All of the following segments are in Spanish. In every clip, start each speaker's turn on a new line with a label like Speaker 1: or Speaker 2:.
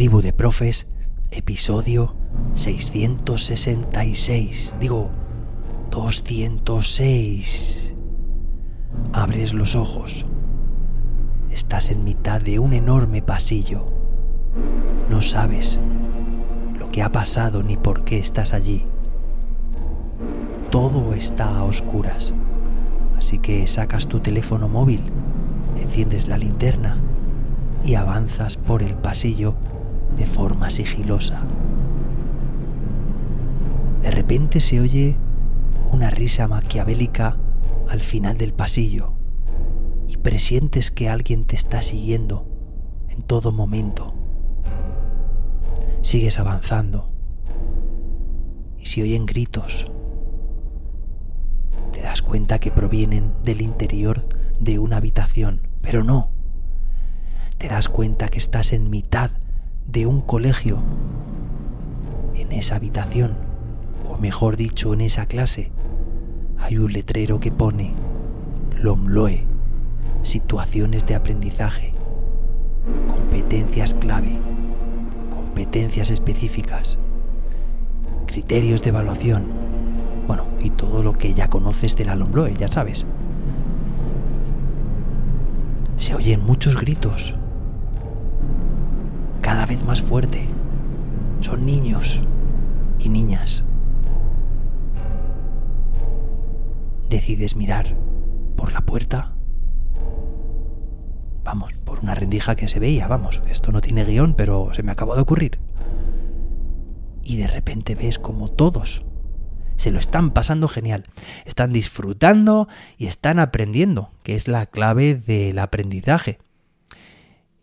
Speaker 1: Tribu de Profes, episodio 666. Digo, 206. Abres los ojos. Estás en mitad de un enorme pasillo. No sabes lo que ha pasado ni por qué estás allí. Todo está a oscuras. Así que sacas tu teléfono móvil, enciendes la linterna y avanzas por el pasillo de forma sigilosa. De repente se oye una risa maquiavélica al final del pasillo y presientes que alguien te está siguiendo en todo momento. Sigues avanzando y se oyen gritos. Te das cuenta que provienen del interior de una habitación, pero no. Te das cuenta que estás en mitad de un colegio. En esa habitación, o mejor dicho, en esa clase, hay un letrero que pone LOMLOE, situaciones de aprendizaje, competencias clave, competencias específicas, criterios de evaluación, bueno, y todo lo que ya conoces de la LOMLOE, ya sabes. Se oyen muchos gritos, cada vez más fuerte. Son niños y niñas. Decides mirar por la puerta. Vamos, por una rendija que se veía, vamos, esto no tiene guion, pero se me acabó de ocurrir. Y de repente ves como todos se lo están pasando genial. Están disfrutando y están aprendiendo, que es la clave del aprendizaje.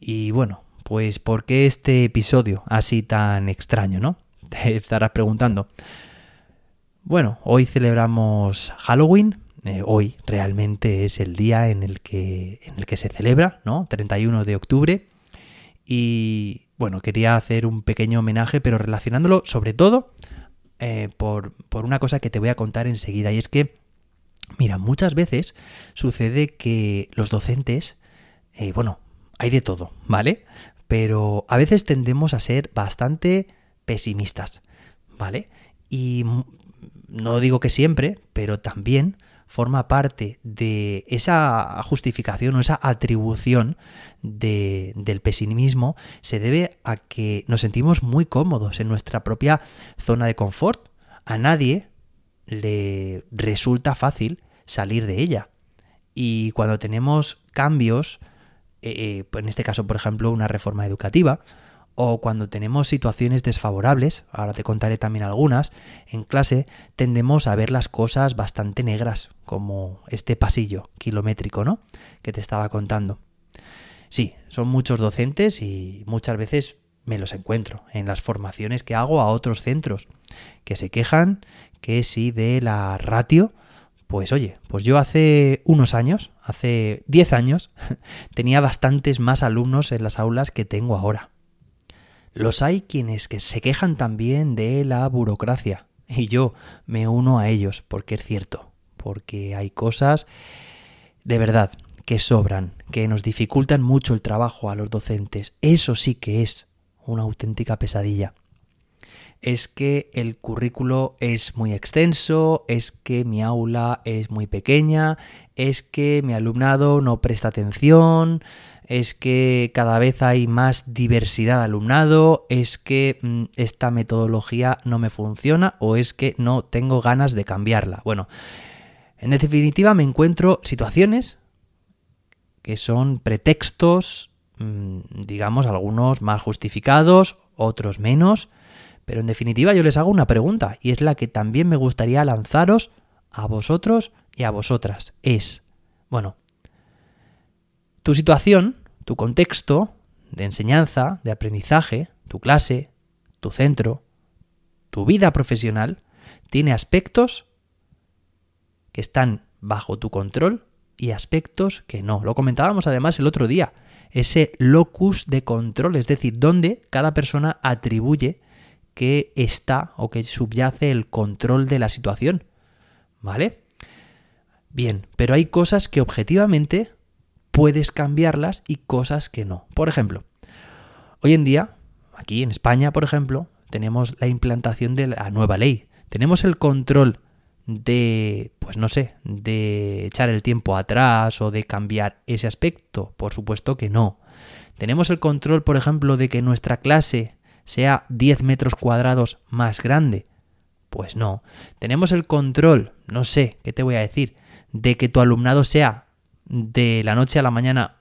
Speaker 1: Y bueno, pues ¿por qué este episodio así tan extraño, no? Te estarás preguntando. Bueno, hoy celebramos Halloween. Eh, hoy realmente es el día en el, que, en el que se celebra, ¿no? 31 de octubre. Y bueno, quería hacer un pequeño homenaje, pero relacionándolo sobre todo eh, por, por una cosa que te voy a contar enseguida. Y es que, mira, muchas veces sucede que los docentes, eh, bueno, hay de todo, ¿vale? Pero a veces tendemos a ser bastante pesimistas, ¿vale? Y no digo que siempre, pero también forma parte de esa justificación o esa atribución del pesimismo se debe a que nos sentimos muy cómodos en nuestra propia zona de confort. A nadie le resulta fácil salir de ella. Y cuando tenemos cambios eh, eh, en este caso, por ejemplo, una reforma educativa, o cuando tenemos situaciones desfavorables, ahora te contaré también algunas, en clase tendemos a ver las cosas bastante negras, como este pasillo kilométrico, ¿no? Que te estaba contando. Sí, son muchos docentes y muchas veces me los encuentro en las formaciones que hago a otros centros, que se quejan que si de la ratio pues oye, pues yo hace unos años, hace 10 años, tenía bastantes más alumnos en las aulas que tengo ahora. Los hay quienes que se quejan también de la burocracia, y yo me uno a ellos, porque es cierto, porque hay cosas de verdad que sobran, que nos dificultan mucho el trabajo a los docentes. Eso sí que es una auténtica pesadilla es que el currículo es muy extenso, es que mi aula es muy pequeña, es que mi alumnado no presta atención, es que cada vez hay más diversidad de alumnado, es que mm, esta metodología no me funciona o es que no tengo ganas de cambiarla. Bueno, en definitiva me encuentro situaciones que son pretextos, mm, digamos, algunos más justificados, otros menos, pero en definitiva yo les hago una pregunta y es la que también me gustaría lanzaros a vosotros y a vosotras. Es, bueno, tu situación, tu contexto de enseñanza, de aprendizaje, tu clase, tu centro, tu vida profesional, tiene aspectos que están bajo tu control y aspectos que no. Lo comentábamos además el otro día. Ese locus de control, es decir, donde cada persona atribuye que está o que subyace el control de la situación. ¿Vale? Bien, pero hay cosas que objetivamente puedes cambiarlas y cosas que no. Por ejemplo, hoy en día aquí en España, por ejemplo, tenemos la implantación de la nueva ley. Tenemos el control de, pues no sé, de echar el tiempo atrás o de cambiar ese aspecto. Por supuesto que no. Tenemos el control, por ejemplo, de que nuestra clase sea 10 metros cuadrados más grande. Pues no. Tenemos el control, no sé, ¿qué te voy a decir? De que tu alumnado sea de la noche a la mañana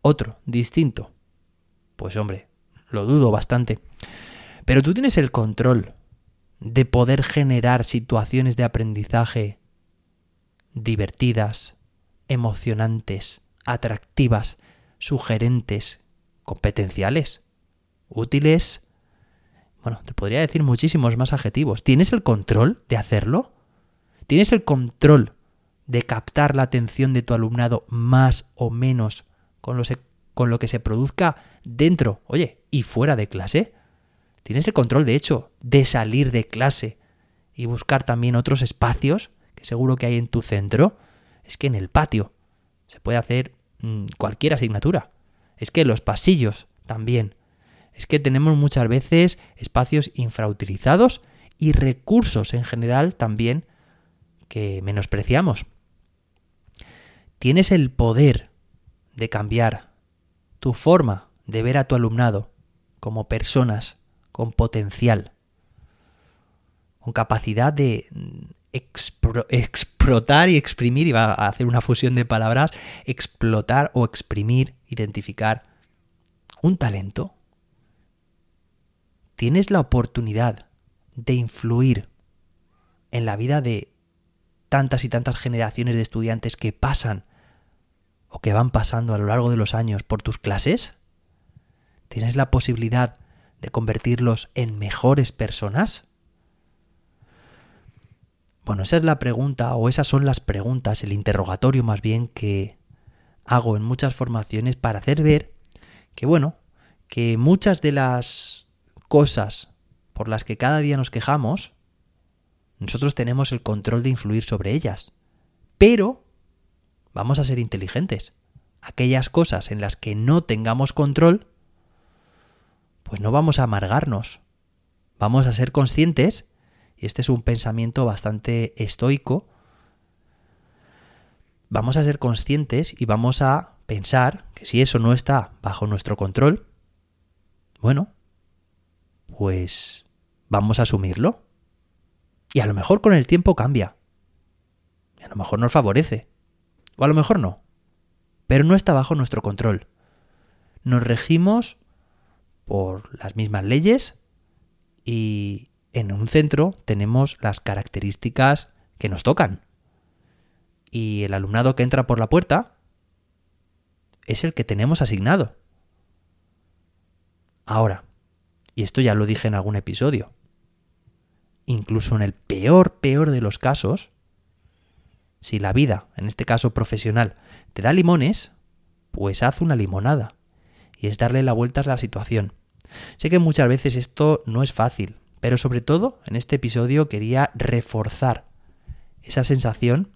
Speaker 1: otro, distinto. Pues hombre, lo dudo bastante. Pero tú tienes el control de poder generar situaciones de aprendizaje divertidas, emocionantes, atractivas, sugerentes, competenciales, útiles. Bueno, te podría decir muchísimos más adjetivos. ¿Tienes el control de hacerlo? ¿Tienes el control de captar la atención de tu alumnado más o menos con lo, con lo que se produzca dentro, oye, y fuera de clase? Tienes el control, de hecho, de salir de clase y buscar también otros espacios que seguro que hay en tu centro. Es que en el patio se puede hacer mm, cualquier asignatura. Es que los pasillos también. Es que tenemos muchas veces espacios infrautilizados y recursos en general también que menospreciamos. Tienes el poder de cambiar tu forma de ver a tu alumnado como personas con potencial, con capacidad de explotar y exprimir, iba a hacer una fusión de palabras, explotar o exprimir, identificar un talento. Tienes la oportunidad de influir en la vida de tantas y tantas generaciones de estudiantes que pasan o que van pasando a lo largo de los años por tus clases? ¿Tienes la posibilidad de convertirlos en mejores personas? Bueno, esa es la pregunta, o esas son las preguntas, el interrogatorio más bien que hago en muchas formaciones para hacer ver que, bueno, que muchas de las cosas por las que cada día nos quejamos, nosotros tenemos el control de influir sobre ellas. Pero vamos a ser inteligentes. Aquellas cosas en las que no tengamos control, pues no vamos a amargarnos. Vamos a ser conscientes, y este es un pensamiento bastante estoico, vamos a ser conscientes y vamos a pensar que si eso no está bajo nuestro control, bueno, pues vamos a asumirlo. Y a lo mejor con el tiempo cambia. Y a lo mejor nos favorece. O a lo mejor no. Pero no está bajo nuestro control. Nos regimos por las mismas leyes y en un centro tenemos las características que nos tocan. Y el alumnado que entra por la puerta es el que tenemos asignado. Ahora, y esto ya lo dije en algún episodio, incluso en el peor, peor de los casos, si la vida, en este caso profesional, te da limones, pues haz una limonada. Y es darle la vuelta a la situación. Sé que muchas veces esto no es fácil, pero sobre todo en este episodio quería reforzar esa sensación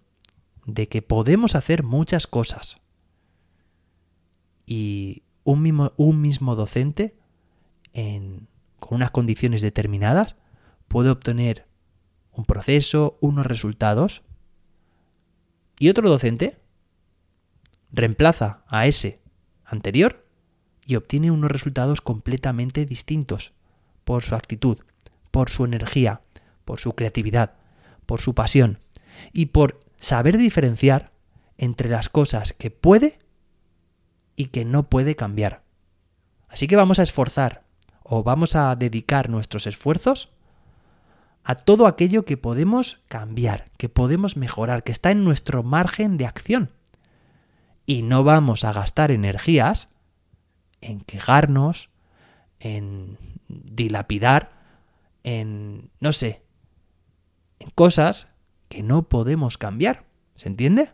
Speaker 1: de que podemos hacer muchas cosas. Y un mismo, un mismo docente, con unas condiciones determinadas, puede obtener un proceso, unos resultados, y otro docente reemplaza a ese anterior y obtiene unos resultados completamente distintos por su actitud, por su energía, por su creatividad, por su pasión y por saber diferenciar entre las cosas que puede y que no puede cambiar. Así que vamos a esforzar o vamos a dedicar nuestros esfuerzos a todo aquello que podemos cambiar, que podemos mejorar, que está en nuestro margen de acción. Y no vamos a gastar energías en quejarnos, en dilapidar, en, no sé, en cosas que no podemos cambiar. ¿Se entiende?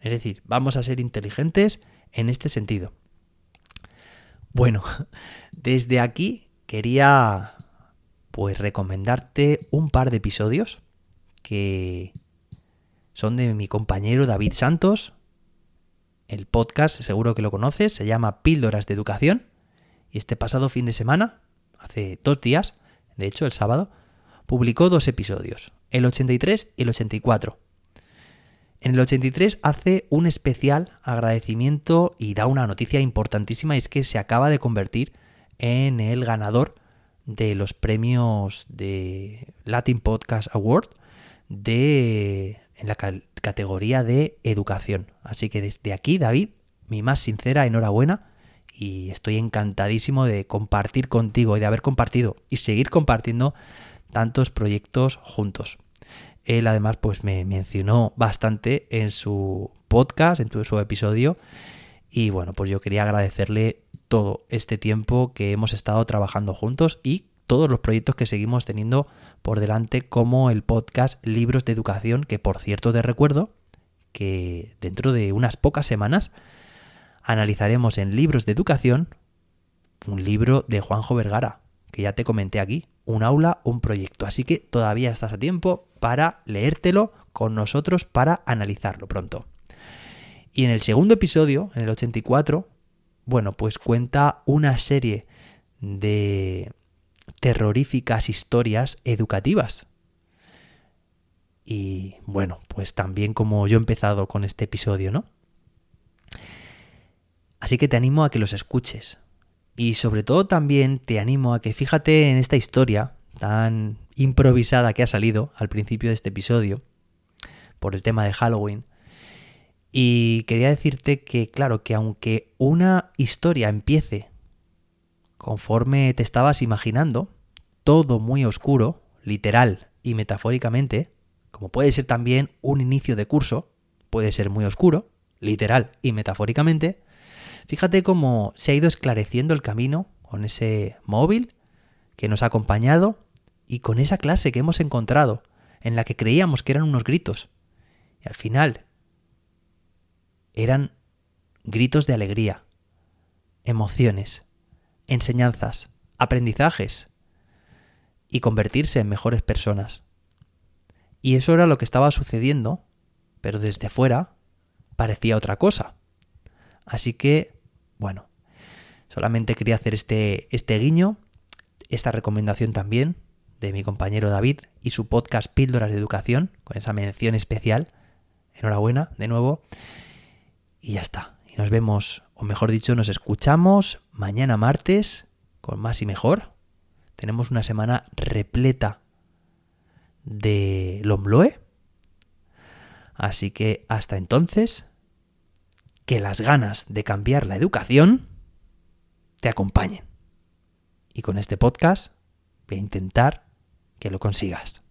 Speaker 1: Es decir, vamos a ser inteligentes en este sentido. Bueno, desde aquí quería pues recomendarte un par de episodios que son de mi compañero David Santos, el podcast, seguro que lo conoces, se llama Píldoras de Educación Y este pasado fin de semana, hace dos días, de hecho el sábado, publicó dos episodios, el 83 y el 84. En el 83 hace un especial agradecimiento y da una noticia importantísima, y es que se acaba de convertir en el ganador de los premios de Latin Podcast Award de en la categoría de educación. Así que desde aquí, David, mi más sincera enhorabuena y estoy encantadísimo de compartir contigo y de haber compartido y seguir compartiendo tantos proyectos juntos. Él además pues me mencionó bastante en su podcast, en su episodio. Y bueno, pues yo quería agradecerle todo este tiempo que hemos estado trabajando juntos y todos los proyectos que seguimos teniendo por delante, como el podcast Libros de Educación, que por cierto te recuerdo que dentro de unas pocas semanas analizaremos en Libros de Educación un libro de Juanjo Vergara, que ya te comenté aquí, un aula, un proyecto. Así que todavía estás a tiempo para leértelo con nosotros para analizarlo pronto. Y en el segundo episodio, en el 84, bueno, pues cuenta una serie de terroríficas historias educativas. Y bueno, pues también como yo he empezado con este episodio, ¿no? Así que te animo a que los escuches. Y sobre todo también te animo a que fíjate en esta historia tan improvisada que ha salido al principio de este episodio por el tema de Halloween. Y quería decirte que, claro, que aunque una historia empiece conforme te estabas imaginando, todo muy oscuro, literal y metafóricamente, como puede ser también un inicio de curso, puede ser muy oscuro, literal y metafóricamente, fíjate cómo se ha ido esclareciendo el camino con ese móvil que nos ha acompañado y con esa clase que hemos encontrado, en la que creíamos que eran unos gritos. Y al final eran gritos de alegría, emociones, enseñanzas, aprendizajes y convertirse en mejores personas. Y eso era lo que estaba sucediendo, pero desde fuera parecía otra cosa. Así que, bueno, solamente quería hacer este, este guiño, esta recomendación también de mi compañero David y su podcast Píldoras de Educación, con esa mención especial. Enhorabuena, de nuevo. Y ya está. Y nos vemos, o mejor dicho, nos escuchamos mañana martes con más y mejor. Tenemos una semana repleta de Lombloe. Así que hasta entonces, que las ganas de cambiar la educación te acompañen. Y con este podcast voy a intentar que lo consigas.